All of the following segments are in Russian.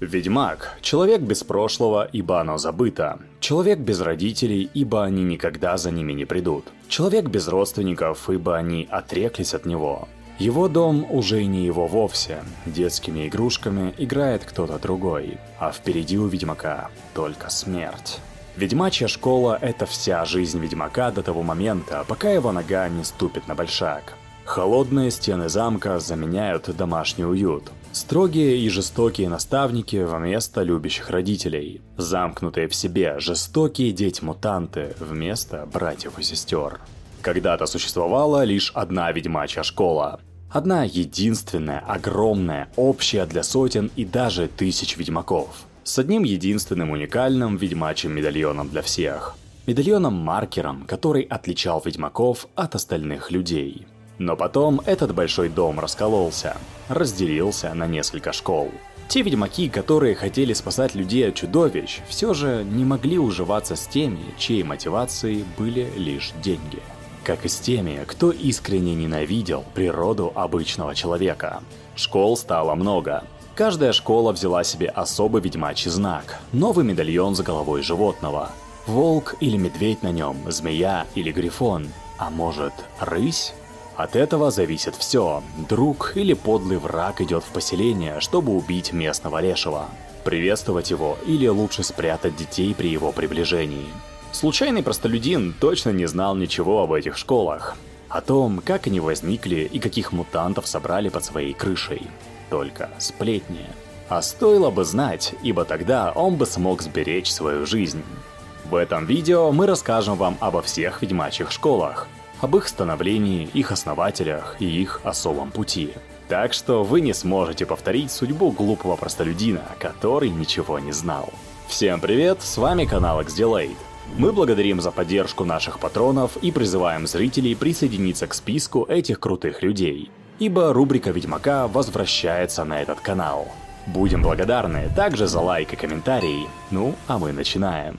Ведьмак – человек без прошлого, ибо оно забыто. Человек без родителей, ибо они никогда за ними не придут. Человек без родственников, ибо они отреклись от него. Его дом уже не его вовсе. Детскими игрушками играет кто-то другой. А впереди у Ведьмака только смерть. Ведьмачья школа – это вся жизнь Ведьмака до того момента, пока его нога не ступит на большак. Холодные стены замка заменяют домашний уют. Строгие и жестокие наставники вместо любящих родителей. Замкнутые в себе жестокие дети-мутанты вместо братьев и сестер. Когда-то существовала лишь одна ведьмачья школа. Одна единственная, огромная, общая для сотен и даже тысяч ведьмаков. С одним единственным уникальным ведьмачьим медальоном для всех. Медальоном-маркером, который отличал ведьмаков от остальных людей. Но потом этот большой дом раскололся, разделился на несколько школ. Те ведьмаки, которые хотели спасать людей от чудовищ, все же не могли уживаться с теми, чьей мотивацией были лишь деньги. Как и с теми, кто искренне ненавидел природу обычного человека. Школ стало много. Каждая школа взяла себе особый ведьмачий знак, новый медальон за головой животного. Волк или медведь на нем, змея или грифон, а может рысь? От этого зависит все. Друг или подлый враг идет в поселение, чтобы убить местного лешего. Приветствовать его или лучше спрятать детей при его приближении. Случайный простолюдин точно не знал ничего об этих школах. О том, как они возникли и каких мутантов собрали под своей крышей. Только сплетни. А стоило бы знать, ибо тогда он бы смог сберечь свою жизнь. В этом видео мы расскажем вам обо всех ведьмачьих школах, об их становлении, их основателях и их особом пути. Так что вы не сможете повторить судьбу глупого простолюдина, который ничего не знал. Всем привет, с вами канал XDelayed. Мы благодарим за поддержку наших патронов и призываем зрителей присоединиться к списку этих крутых людей, ибо рубрика Ведьмака возвращается на этот канал. Будем благодарны также за лайк и комментарий. Ну, а мы начинаем.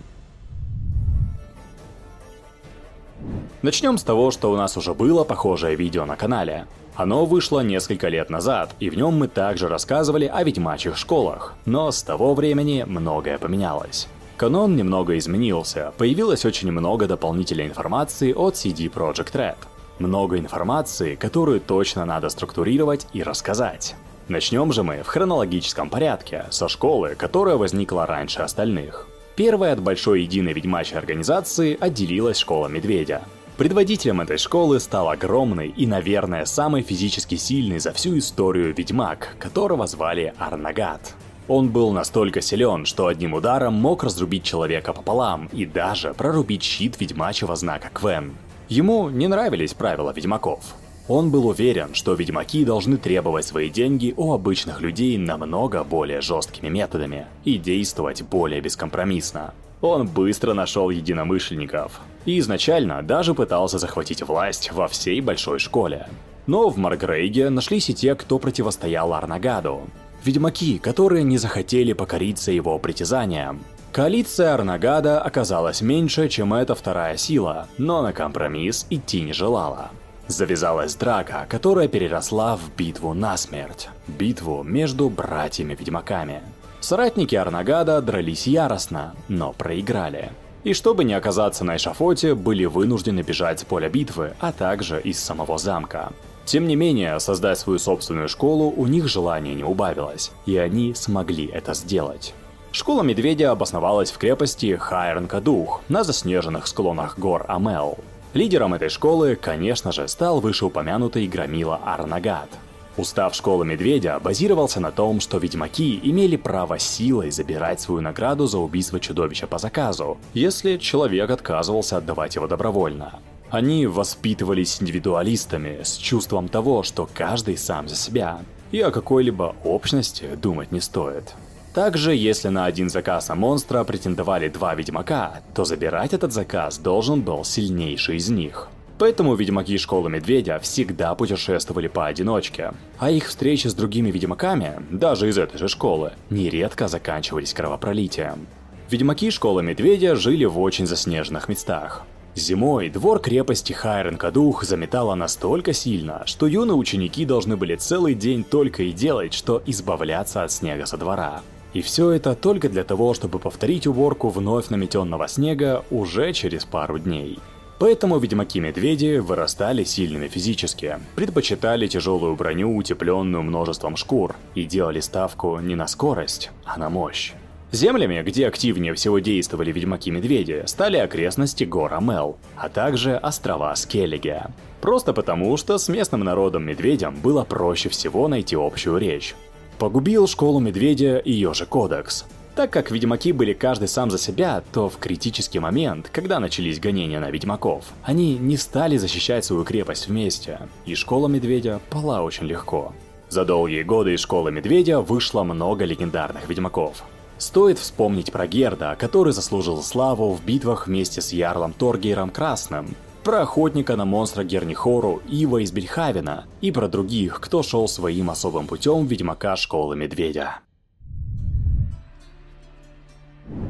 Начнем с того, что у нас уже было похожее видео на канале. Оно вышло несколько лет назад, и в нем мы также рассказывали о ведьмачьих школах, но с того времени многое поменялось. Канон немного изменился, появилось очень много дополнительной информации от CD Projekt Red. Много информации, которую точно надо структурировать и рассказать. Начнем же мы в хронологическом порядке, со школы, которая возникла раньше остальных. Первая от большой единой ведьмачьей организации отделилась школа Медведя. Предводителем этой школы стал огромный и, наверное, самый физически сильный за всю историю ведьмак, которого звали Арнагат. Он был настолько силен, что одним ударом мог разрубить человека пополам и даже прорубить щит ведьмачьего знака Квен. Ему не нравились правила ведьмаков. Он был уверен, что ведьмаки должны требовать свои деньги у обычных людей намного более жесткими методами и действовать более бескомпромиссно. Он быстро нашел единомышленников и изначально даже пытался захватить власть во всей большой школе. Но в Маргрейге нашлись и те, кто противостоял Арнагаду. Ведьмаки, которые не захотели покориться его притязаниям. Коалиция Арнагада оказалась меньше, чем эта вторая сила, но на компромисс идти не желала. Завязалась драка, которая переросла в битву насмерть. Битву между братьями-ведьмаками. Соратники Арнагада дрались яростно, но проиграли. И чтобы не оказаться на эшафоте, были вынуждены бежать с поля битвы, а также из самого замка. Тем не менее, создать свою собственную школу у них желание не убавилось, и они смогли это сделать. Школа Медведя обосновалась в крепости Хайрн-Кадух на заснеженных склонах гор Амел. Лидером этой школы, конечно же, стал вышеупомянутый громила Арнагат, Устав школы Медведя базировался на том, что ведьмаки имели право силой забирать свою награду за убийство чудовища по заказу, если человек отказывался отдавать его добровольно. Они воспитывались индивидуалистами с чувством того, что каждый сам за себя, и о какой-либо общности думать не стоит. Также, если на один заказ на монстра претендовали два ведьмака, то забирать этот заказ должен был сильнейший из них. Поэтому ведьмаки Школы Медведя всегда путешествовали поодиночке, а их встречи с другими ведьмаками, даже из этой же школы, нередко заканчивались кровопролитием. Ведьмаки Школы Медведя жили в очень заснеженных местах. Зимой двор крепости Хайрен-Кадух заметало настолько сильно, что юные ученики должны были целый день только и делать, что избавляться от снега со двора. И все это только для того, чтобы повторить уборку вновь наметенного снега уже через пару дней. Поэтому ведьмаки-медведи вырастали сильными физически, предпочитали тяжелую броню, утепленную множеством шкур, и делали ставку не на скорость, а на мощь. Землями, где активнее всего действовали ведьмаки-медведи, стали окрестности гора Мел, а также острова Скеллиге. Просто потому, что с местным народом-медведям было проще всего найти общую речь. Погубил школу медведя ее же кодекс, так как ведьмаки были каждый сам за себя, то в критический момент, когда начались гонения на ведьмаков, они не стали защищать свою крепость вместе, и школа медведя пала очень легко. За долгие годы из школы медведя вышло много легендарных ведьмаков. Стоит вспомнить про Герда, который заслужил славу в битвах вместе с Ярлом Торгейром Красным, про охотника на монстра Гернихору Ива из Бельхавена и про других, кто шел своим особым путем ведьмака школы Медведя.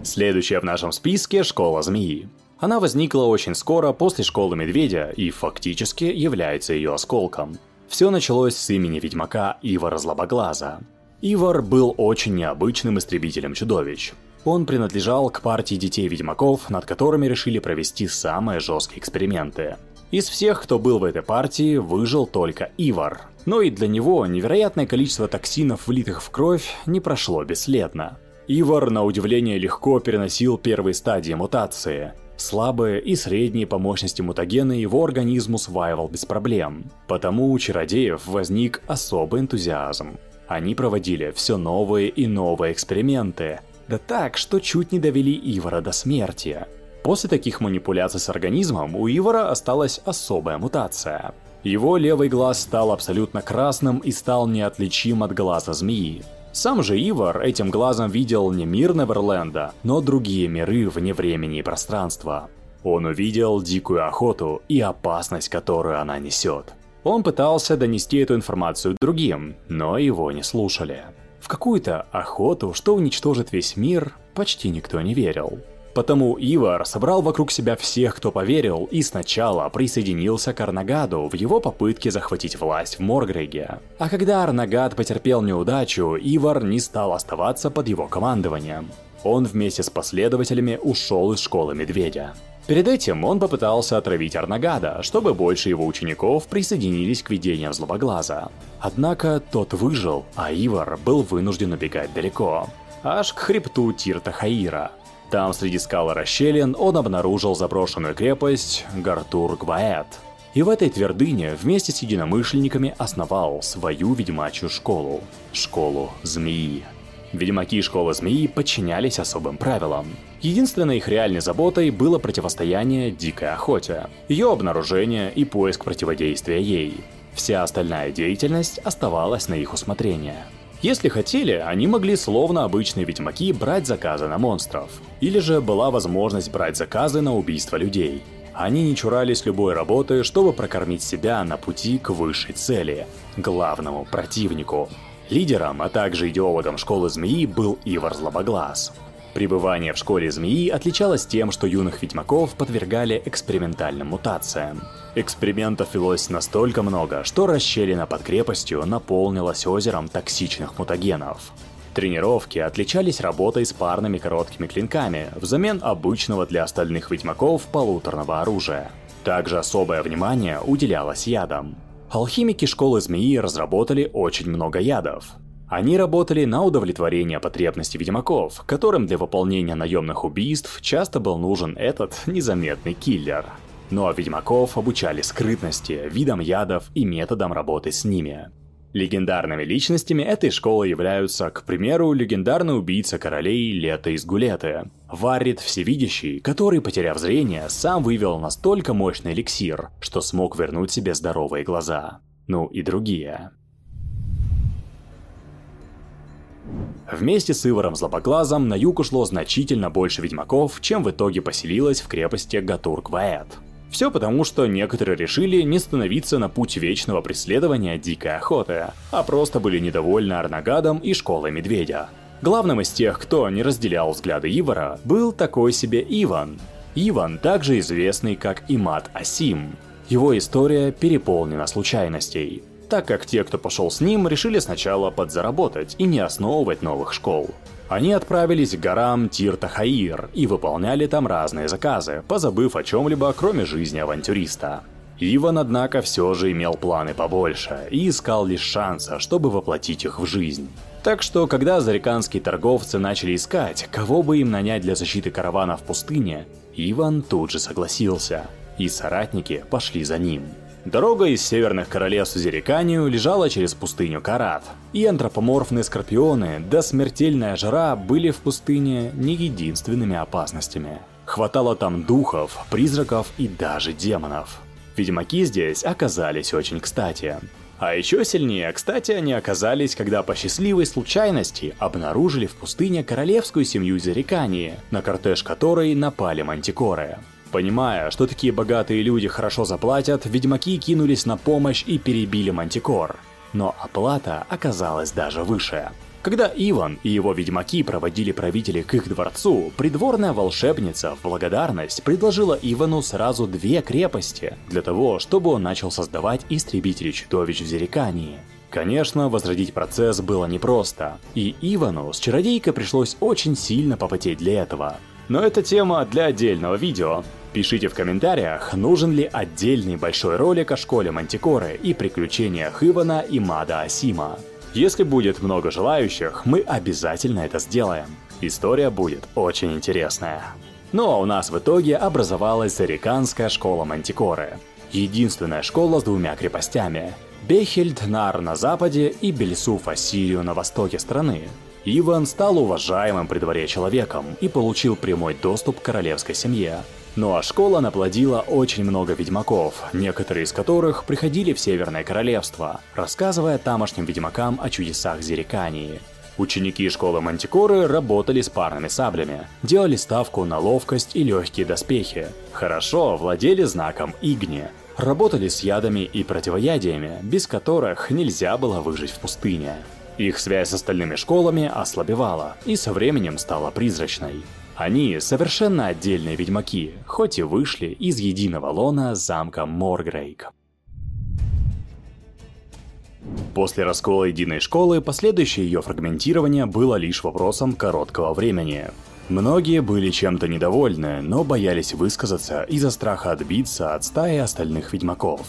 Следующая в нашем списке – Школа Змеи. Она возникла очень скоро после Школы Медведя и фактически является ее осколком. Все началось с имени ведьмака Ивара Злобоглаза. Ивар был очень необычным истребителем чудовищ. Он принадлежал к партии детей-ведьмаков, над которыми решили провести самые жесткие эксперименты. Из всех, кто был в этой партии, выжил только Ивар. Но и для него невероятное количество токсинов, влитых в кровь, не прошло бесследно. Ивар, на удивление, легко переносил первые стадии мутации. Слабые и средние по мощности мутагены его организм усваивал без проблем. Потому у чародеев возник особый энтузиазм. Они проводили все новые и новые эксперименты. Да так, что чуть не довели Ивара до смерти. После таких манипуляций с организмом у Ивара осталась особая мутация. Его левый глаз стал абсолютно красным и стал неотличим от глаза змеи. Сам же Ивар этим глазом видел не мир Неверленда, но другие миры вне времени и пространства. Он увидел дикую охоту и опасность, которую она несет. Он пытался донести эту информацию другим, но его не слушали. В какую-то охоту, что уничтожит весь мир, почти никто не верил. Потому Ивар собрал вокруг себя всех, кто поверил, и сначала присоединился к Арнагаду в его попытке захватить власть в Моргреге. А когда Арнагад потерпел неудачу, Ивар не стал оставаться под его командованием. Он вместе с последователями ушел из школы Медведя. Перед этим он попытался отравить Арнагада, чтобы больше его учеников присоединились к видениям Злобоглаза. Однако тот выжил, а Ивар был вынужден убегать далеко. Аж к хребту Тирта Хаира, там, среди скал и расщелин, он обнаружил заброшенную крепость Гартур-Гваэт. И в этой твердыне вместе с единомышленниками основал свою ведьмачью школу – школу змеи. Ведьмаки школы змеи подчинялись особым правилам. Единственной их реальной заботой было противостояние дикой охоте, ее обнаружение и поиск противодействия ей. Вся остальная деятельность оставалась на их усмотрение – если хотели, они могли словно обычные ведьмаки брать заказы на монстров. Или же была возможность брать заказы на убийство людей. Они не чурались любой работы, чтобы прокормить себя на пути к высшей цели – главному противнику. Лидером, а также идеологом школы змеи был Ивар Злобоглаз. Пребывание в школе змеи отличалось тем, что юных ведьмаков подвергали экспериментальным мутациям. Экспериментов велось настолько много, что расщелина под крепостью наполнилась озером токсичных мутагенов. Тренировки отличались работой с парными короткими клинками взамен обычного для остальных ведьмаков полуторного оружия. Также особое внимание уделялось ядам. Алхимики школы змеи разработали очень много ядов. Они работали на удовлетворение потребностей ведьмаков, которым для выполнения наемных убийств часто был нужен этот незаметный киллер. А ведьмаков обучали скрытности, видам ядов и методам работы с ними. Легендарными личностями этой школы являются, к примеру, легендарный убийца королей Лето из Гулеты, Варрит Всевидящий, который, потеряв зрение, сам вывел настолько мощный эликсир, что смог вернуть себе здоровые глаза. Ну и другие. Вместе с Иваром Злобоглазом на юг ушло значительно больше ведьмаков, чем в итоге поселилось в крепости Гатурк-Ваэт. Все потому, что некоторые решили не становиться на путь вечного преследования дикой охоты, а просто были недовольны Арнагадом и школой Медведя. Главным из тех, кто не разделял взгляды Ивара, был такой себе Иван. Иван также известный как Имат Асим. Его история переполнена случайностей, так как те, кто пошел с ним, решили сначала подзаработать и не основывать новых школ. Они отправились к горам Тир-Тахаир и выполняли там разные заказы, позабыв о чем-либо, кроме жизни авантюриста. Иван, однако, все же имел планы побольше и искал лишь шанса, чтобы воплотить их в жизнь. Так что, когда зареканские торговцы начали искать, кого бы им нанять для защиты каравана в пустыне, Иван тут же согласился, и соратники пошли за ним. Дорога из северных королевств Зериканию лежала через пустыню Карат, и антропоморфные скорпионы да смертельная жара были в пустыне не единственными опасностями. Хватало там духов, призраков и даже демонов. Ведьмаки здесь оказались очень кстати. А еще сильнее, кстати, они оказались, когда по счастливой случайности обнаружили в пустыне королевскую семью Зерикании, на кортеж которой напали мантикоры. Понимая, что такие богатые люди хорошо заплатят, ведьмаки кинулись на помощь и перебили Мантикор. Но оплата оказалась даже выше. Когда Иван и его ведьмаки проводили правителей к их дворцу, придворная волшебница в благодарность предложила Ивану сразу две крепости, для того, чтобы он начал создавать истребители чудовищ в Зерикании. Конечно, возродить процесс было непросто, и Ивану с чародейкой пришлось очень сильно попотеть для этого. Но это тема для отдельного видео. Пишите в комментариях, нужен ли отдельный большой ролик о школе Мантикоры и приключениях Ивана и Мада Асима. Если будет много желающих, мы обязательно это сделаем. История будет очень интересная. Ну а у нас в итоге образовалась Зариканская школа Мантикоры. Единственная школа с двумя крепостями. Бехельд-Нар на западе и Бельсуф-Ассирию на востоке страны. Иван стал уважаемым при дворе человеком и получил прямой доступ к королевской семье. Ну а школа наплодила очень много ведьмаков, некоторые из которых приходили в Северное Королевство, рассказывая тамошним ведьмакам о чудесах Зерикании. Ученики школы Мантикоры работали с парными саблями, делали ставку на ловкость и легкие доспехи, хорошо владели знаком Игни, работали с ядами и противоядиями, без которых нельзя было выжить в пустыне. Их связь с остальными школами ослабевала и со временем стала призрачной. Они совершенно отдельные ведьмаки, хоть и вышли из единого лона замка Моргрейк. После раскола единой школы, последующее ее фрагментирование было лишь вопросом короткого времени. Многие были чем-то недовольны, но боялись высказаться из-за страха отбиться от стаи остальных ведьмаков.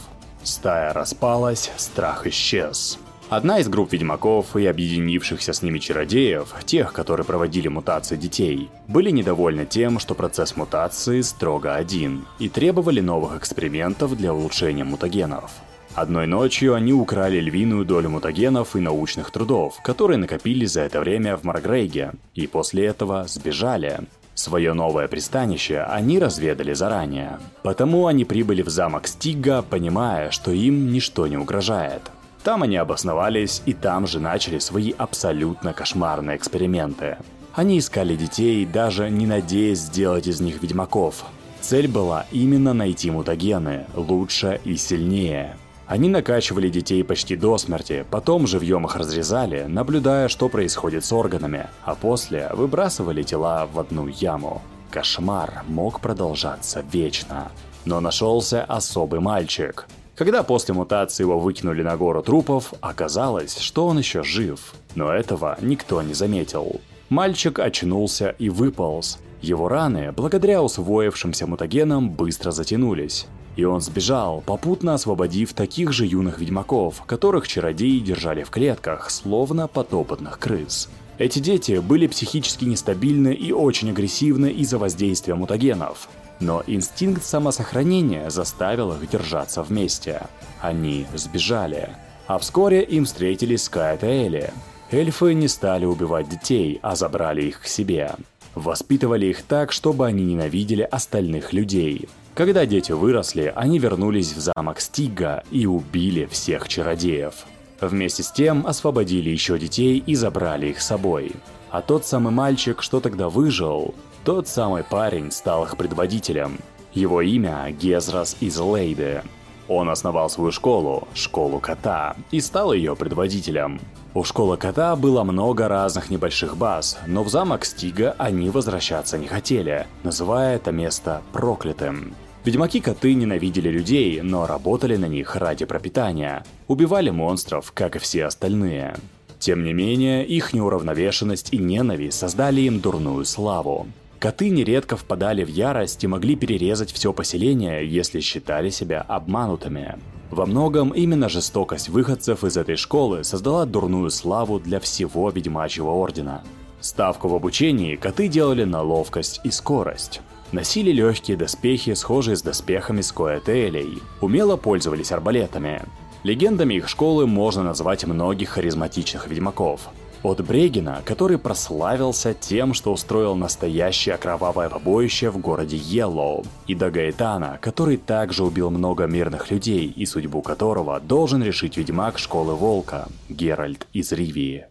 Стая распалась, страх исчез. Одна из групп ведьмаков и объединившихся с ними чародеев, тех, которые проводили мутации детей, были недовольны тем, что процесс мутации строго один, и требовали новых экспериментов для улучшения мутагенов. Одной ночью они украли львиную долю мутагенов и научных трудов, которые накопились за это время в Маргрейге, и после этого сбежали. Свое новое пристанище они разведали заранее. Потому они прибыли в замок Стига, понимая, что им ничто не угрожает. Там они обосновались и там же начали свои абсолютно кошмарные эксперименты. Они искали детей, даже не надеясь сделать из них ведьмаков. Цель была именно найти мутагены, лучше и сильнее. Они накачивали детей почти до смерти, потом живьем их разрезали, наблюдая, что происходит с органами, а после выбрасывали тела в одну яму. Кошмар мог продолжаться вечно. Но нашелся особый мальчик. Когда после мутации его выкинули на гору трупов, оказалось, что он еще жив. Но этого никто не заметил. Мальчик очнулся и выполз. Его раны, благодаря усвоившимся мутагенам, быстро затянулись. И он сбежал, попутно освободив таких же юных ведьмаков, которых чародеи держали в клетках, словно подопытных крыс. Эти дети были психически нестабильны и очень агрессивны из-за воздействия мутагенов. Но инстинкт самосохранения заставил их держаться вместе. Они сбежали. А вскоре им встретились Скайт и Элли. Эльфы не стали убивать детей, а забрали их к себе. Воспитывали их так, чтобы они ненавидели остальных людей. Когда дети выросли, они вернулись в замок Стига и убили всех чародеев. Вместе с тем освободили еще детей и забрали их с собой. А тот самый мальчик, что тогда выжил, тот самый парень стал их предводителем. Его имя Гезрас из Лейды. Он основал свою школу, школу кота, и стал ее предводителем. У школы кота было много разных небольших баз, но в замок Стига они возвращаться не хотели, называя это место проклятым. Ведьмаки-коты ненавидели людей, но работали на них ради пропитания. Убивали монстров, как и все остальные. Тем не менее, их неуравновешенность и ненависть создали им дурную славу. Коты нередко впадали в ярость и могли перерезать все поселение, если считали себя обманутыми. Во многом именно жестокость выходцев из этой школы создала дурную славу для всего ведьмачьего ордена. Ставку в обучении коты делали на ловкость и скорость. Носили легкие доспехи, схожие с доспехами скоэтелей, умело пользовались арбалетами. Легендами их школы можно назвать многих харизматичных ведьмаков, от Брегина, который прославился тем, что устроил настоящее кровавое побоище в городе Йеллоу, и до Гаэтана, который также убил много мирных людей и судьбу которого должен решить ведьмак Школы Волка, Геральт из Ривии.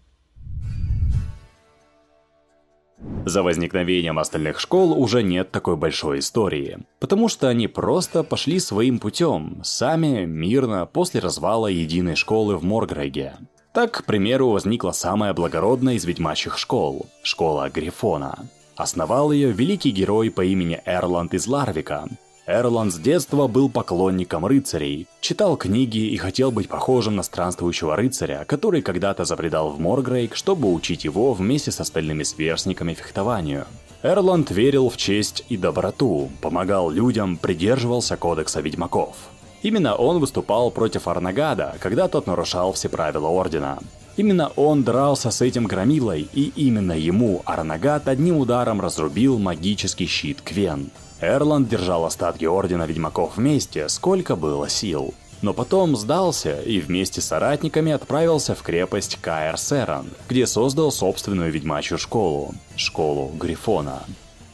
За возникновением остальных школ уже нет такой большой истории, потому что они просто пошли своим путем, сами, мирно, после развала единой школы в Моргреге. Так, к примеру, возникла самая благородная из ведьмачьих школ – школа Грифона. Основал ее великий герой по имени Эрланд из Ларвика. Эрланд с детства был поклонником рыцарей, читал книги и хотел быть похожим на странствующего рыцаря, который когда-то забредал в Моргрейк, чтобы учить его вместе с остальными сверстниками фехтованию. Эрланд верил в честь и доброту, помогал людям, придерживался кодекса ведьмаков – Именно он выступал против Арнагада, когда тот нарушал все правила Ордена. Именно он дрался с этим громилой, и именно ему Арнагад одним ударом разрубил магический щит Квен. Эрланд держал остатки Ордена Ведьмаков вместе, сколько было сил. Но потом сдался и вместе с соратниками отправился в крепость Каэр Серан, где создал собственную ведьмачью школу – школу Грифона.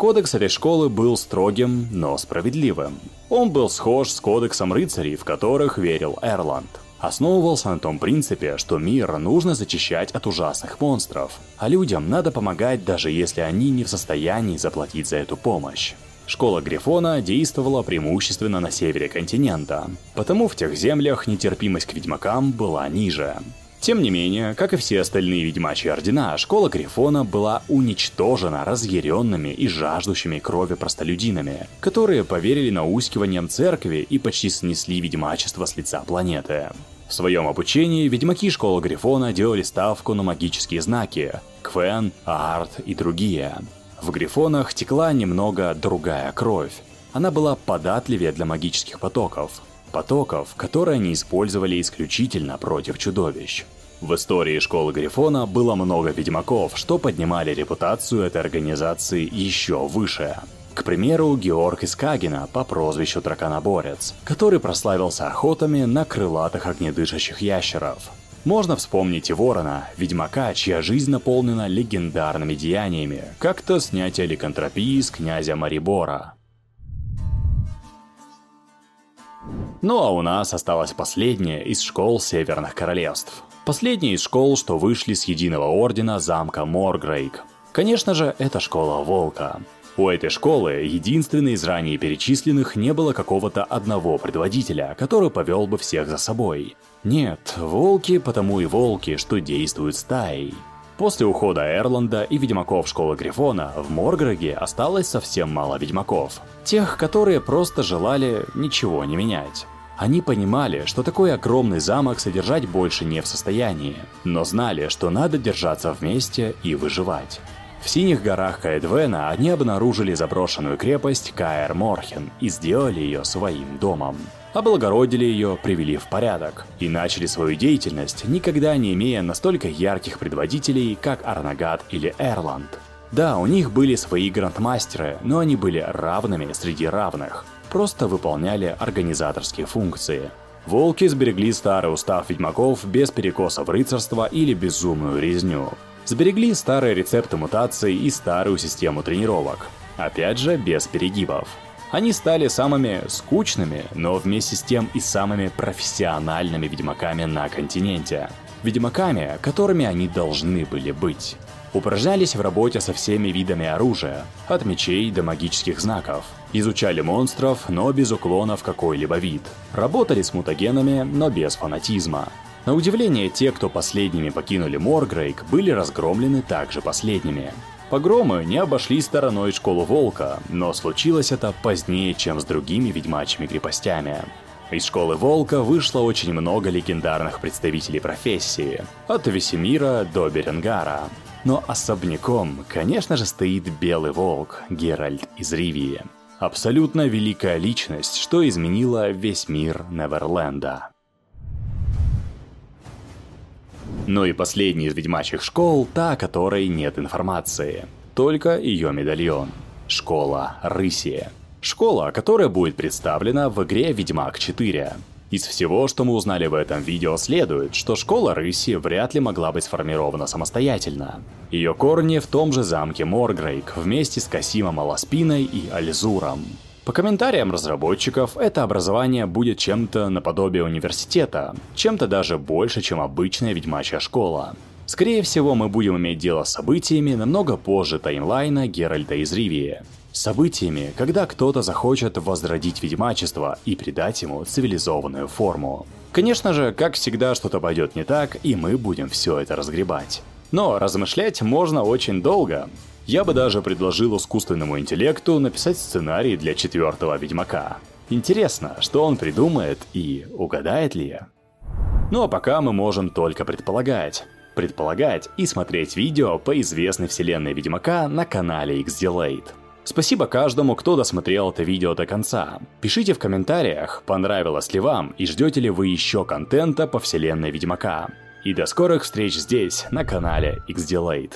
Кодекс этой школы был строгим, но справедливым. Он был схож с кодексом рыцарей, в которых верил Эрланд. Основывался на том принципе, что мир нужно зачищать от ужасных монстров, а людям надо помогать, даже если они не в состоянии заплатить за эту помощь. Школа Грифона действовала преимущественно на севере континента, потому в тех землях нетерпимость к ведьмакам была ниже. Тем не менее, как и все остальные ведьмачьи ордена, школа Грифона была уничтожена разъяренными и жаждущими крови простолюдинами, которые поверили наускиваниям церкви и почти снесли ведьмачество с лица планеты. В своем обучении ведьмаки школы Грифона делали ставку на магические знаки – Квен, Арт и другие. В Грифонах текла немного другая кровь. Она была податливее для магических потоков, потоков, которые они использовали исключительно против чудовищ. В истории школы Грифона было много ведьмаков, что поднимали репутацию этой организации еще выше. К примеру, Георг из Кагина по прозвищу Драконоборец, который прославился охотами на крылатых огнедышащих ящеров. Можно вспомнить и Ворона, ведьмака, чья жизнь наполнена легендарными деяниями, как то снятие ликантропии с князя Марибора. Ну а у нас осталась последняя из школ Северных Королевств. Последняя из школ, что вышли с единого ордена замка Моргрейк. Конечно же, это школа Волка. У этой школы, единственной из ранее перечисленных, не было какого-то одного предводителя, который повел бы всех за собой. Нет, волки потому и волки, что действуют стаей. После ухода Эрланда и ведьмаков школы Грифона в Моргреге осталось совсем мало ведьмаков. Тех, которые просто желали ничего не менять. Они понимали, что такой огромный замок содержать больше не в состоянии, но знали, что надо держаться вместе и выживать. В синих горах Каэдвена они обнаружили заброшенную крепость Каэр Морхен и сделали ее своим домом. Облагородили ее, привели в порядок и начали свою деятельность, никогда не имея настолько ярких предводителей, как Арнагат или Эрланд. Да, у них были свои грандмастеры, но они были равными среди равных просто выполняли организаторские функции. Волки сберегли старый устав ведьмаков без перекосов рыцарства или безумную резню. Сберегли старые рецепты мутаций и старую систему тренировок. Опять же, без перегибов. Они стали самыми скучными, но вместе с тем и самыми профессиональными ведьмаками на континенте. Ведьмаками, которыми они должны были быть. Упражнялись в работе со всеми видами оружия, от мечей до магических знаков. Изучали монстров, но без уклона в какой-либо вид. Работали с мутагенами, но без фанатизма. На удивление, те, кто последними покинули Моргрейк, были разгромлены также последними. Погромы не обошли стороной школу Волка, но случилось это позднее, чем с другими ведьмачьими крепостями. Из Школы Волка вышло очень много легендарных представителей профессии, от Весемира до Беренгара. Но особняком, конечно же, стоит Белый Волк, Геральт из Ривии. Абсолютно великая личность, что изменила весь мир Неверленда. Ну и последний из ведьмачьих школ, та, о которой нет информации. Только ее медальон. Школа Рыси. Школа, которая будет представлена в игре Ведьмак 4. Из всего, что мы узнали в этом видео, следует, что школа Рыси вряд ли могла быть сформирована самостоятельно. Ее корни в том же замке Моргрейк вместе с Касимом Аласпиной и Альзуром. По комментариям разработчиков, это образование будет чем-то наподобие университета, чем-то даже больше, чем обычная ведьмачья школа. Скорее всего, мы будем иметь дело с событиями намного позже таймлайна Геральта из Ривии. Событиями, когда кто-то захочет возродить ведьмачество и придать ему цивилизованную форму. Конечно же, как всегда, что-то пойдет не так, и мы будем все это разгребать. Но размышлять можно очень долго. Я бы даже предложил искусственному интеллекту написать сценарий для четвертого Ведьмака. Интересно, что он придумает и угадает ли? Ну а пока мы можем только предполагать. Предполагать и смотреть видео по известной вселенной Ведьмака на канале XDLate. Спасибо каждому, кто досмотрел это видео до конца. Пишите в комментариях, понравилось ли вам и ждете ли вы еще контента по вселенной Ведьмака. И до скорых встреч здесь, на канале XDLate.